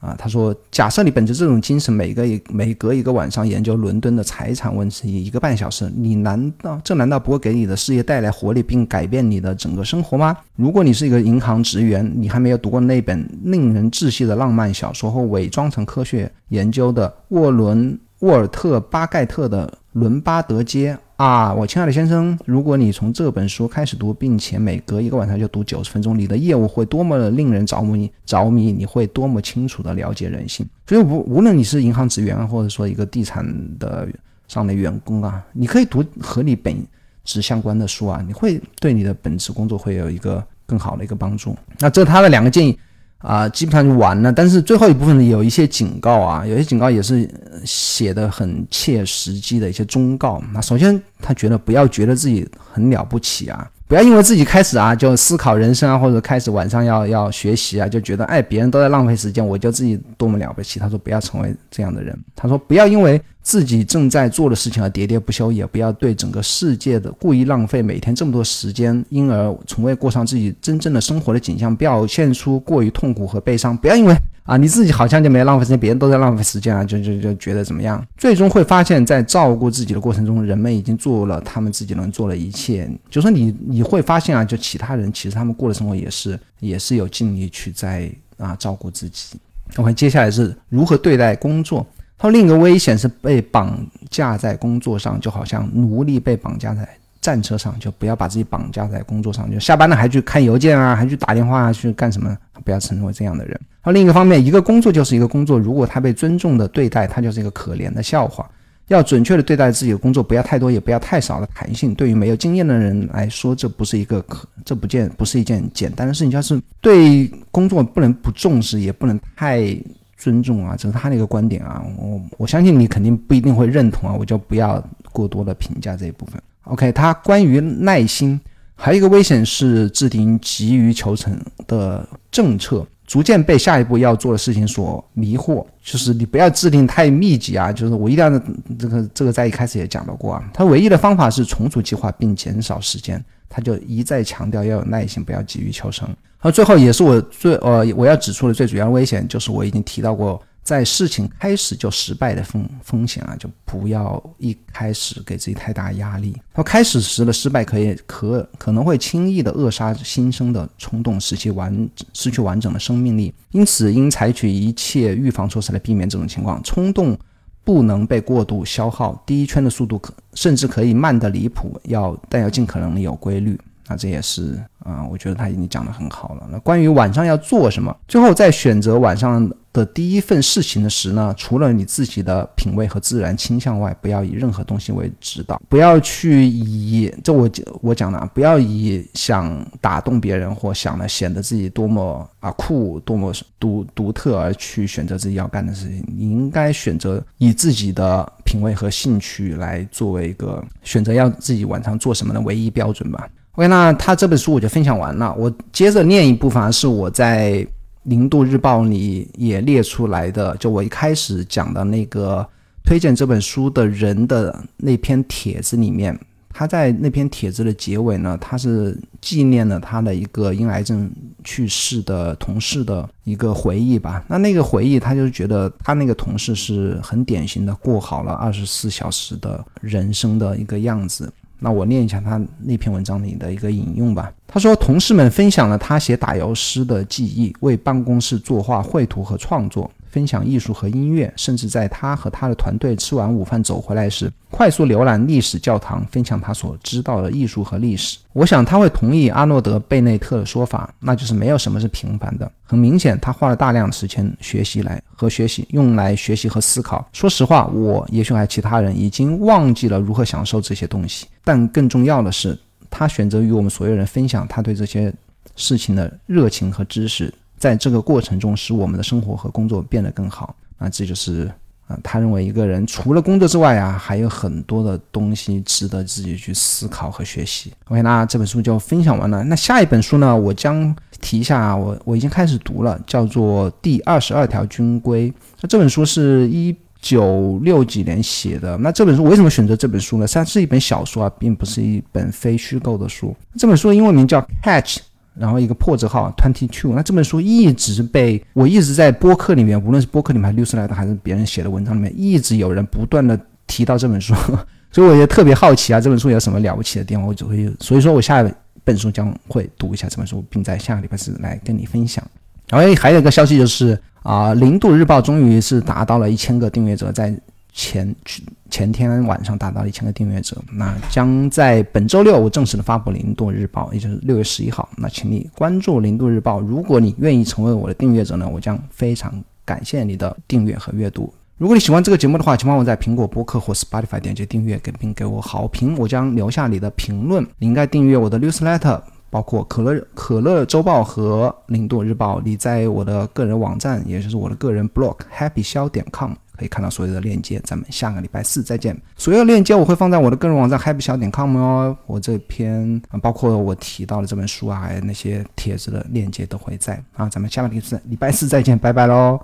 啊，他说，假设你本着这种精神，每个一每隔一个晚上研究伦敦的财产问题一个半小时，你难道这难道不会给你的事业带来活力，并改变你的整个生活吗？如果你是一个银行职员，你还没有读过那本令人窒息的浪漫小说或伪装成科学研究的沃伦沃尔特巴盖特的伦巴德街。啊，我亲爱的先生，如果你从这本书开始读，并且每隔一个晚上就读九十分钟，你的业务会多么的令人着迷着迷，你会多么清楚的了解人性。所以无无论你是银行职员，或者说一个地产的上的员工啊，你可以读和你本职相关的书啊，你会对你的本职工作会有一个更好的一个帮助。那这他的两个建议。啊，基本上就完了。但是最后一部分，有一些警告啊，有些警告也是写的很切实际的一些忠告。那首先，他觉得不要觉得自己很了不起啊。不要因为自己开始啊就思考人生啊，或者开始晚上要要学习啊，就觉得哎别人都在浪费时间，我就自己多么了不起。他说不要成为这样的人。他说不要因为自己正在做的事情而喋喋不休，也不要对整个世界的故意浪费每天这么多时间，因而从未过上自己真正的生活的景象，表现出过于痛苦和悲伤。不要因为。啊，你自己好像就没浪费时间，别人都在浪费时间啊，就就就觉得怎么样？最终会发现，在照顾自己的过程中，人们已经做了他们自己能做的一切。就说你你会发现啊，就其他人其实他们过的生活也是也是有尽力去在啊照顾自己。OK，接下来是如何对待工作。他说另一个危险是被绑架在工作上，就好像奴隶被绑架在。战车上就不要把自己绑架在工作上，就下班了还去看邮件啊，还去打电话啊，去干什么？不要成为这样的人。好，另一个方面，一个工作就是一个工作，如果他被尊重的对待，他就是一个可怜的笑话。要准确的对待自己的工作，不要太多，也不要太少的弹性。对于没有经验的人来说，这不是一个可，这不见不是一件简单的事情。就是对工作不能不重视，也不能太尊重啊，这是他的一个观点啊。我我相信你肯定不一定会认同啊，我就不要过多的评价这一部分。OK，它关于耐心，还有一个危险是制定急于求成的政策，逐渐被下一步要做的事情所迷惑。就是你不要制定太密集啊，就是我一定要这个这个在一开始也讲到过啊，他唯一的方法是重组计划并减少时间，他就一再强调要有耐心，不要急于求成。而最后也是我最呃我要指出的最主要的危险，就是我已经提到过。在事情开始就失败的风风险啊，就不要一开始给自己太大压力。他开始时的失败可以可可能会轻易的扼杀新生的冲动，使其完失去完整的生命力。因此，应采取一切预防措施来避免这种情况。冲动不能被过度消耗，第一圈的速度可甚至可以慢得离谱，要但要尽可能的有规律。那这也是啊，我觉得他已经讲得很好了。那关于晚上要做什么，最后在选择晚上的第一份事情的时呢，除了你自己的品味和自然倾向外，不要以任何东西为指导，不要去以这我我讲的啊，不要以想打动别人或想的显得自己多么啊酷、多么独独特而去选择自己要干的事情。你应该选择以自己的品味和兴趣来作为一个选择要自己晚上做什么的唯一标准吧。OK，那他这本书我就分享完了。我接着念一部分，是我在《零度日报》里也列出来的，就我一开始讲的那个推荐这本书的人的那篇帖子里面，他在那篇帖子的结尾呢，他是纪念了他的一个因癌症去世的同事的一个回忆吧。那那个回忆，他就觉得他那个同事是很典型的过好了二十四小时的人生的一个样子。那我念一下他那篇文章里的一个引用吧。他说，同事们分享了他写打油诗的记忆，为办公室作画、绘图和创作。分享艺术和音乐，甚至在他和他的团队吃完午饭走回来时，快速浏览历史教堂，分享他所知道的艺术和历史。我想他会同意阿诺德·贝内特的说法，那就是没有什么是平凡的。很明显，他花了大量的时间学习来和学习，用来学习和思考。说实话，我也许还其他人已经忘记了如何享受这些东西。但更重要的是，他选择与我们所有人分享他对这些事情的热情和知识。在这个过程中，使我们的生活和工作变得更好。那这就是啊，他认为一个人除了工作之外啊，还有很多的东西值得自己去思考和学习。OK，那这本书就分享完了。那下一本书呢，我将提一下，我我已经开始读了，叫做《第二十二条军规》。那这本书是一九六几年写的。那这本书为什么选择这本书呢？它是一本小说啊，并不是一本非虚构的书。这本书的英文名叫《Catch》。然后一个破折号 twenty two，那这本书一直被我一直在播客里面，无论是播客里面还是六斯莱的，还是别人写的文章里面，一直有人不断的提到这本书，所以我也特别好奇啊，这本书有什么了不起的地方？我只会，所以说我下本书将会读一下这本书，并在下个礼拜四来跟你分享。然后还有一个消息就是啊，零度日报终于是达到了一千个订阅者，在。前前天晚上达到一千个订阅者，那将在本周六我正式的发布零度日报，也就是六月十一号。那请你关注零度日报，如果你愿意成为我的订阅者呢，我将非常感谢你的订阅和阅读。如果你喜欢这个节目的话，请帮我在苹果播客或 Spotify 点击订阅，给并给我好评，我将留下你的评论。你应该订阅我的 newsletter，包括可乐可乐周报和零度日报。你在我的个人网站，也就是我的个人 blog happy 肖点 com。可以看到所有的链接，咱们下个礼拜四再见。所有链接我会放在我的个人网站 happy 小点 com 哦。我这篇，包括我提到的这本书啊，还有那些帖子的链接都会在啊。咱们下个礼拜四礼拜四再见，拜拜喽。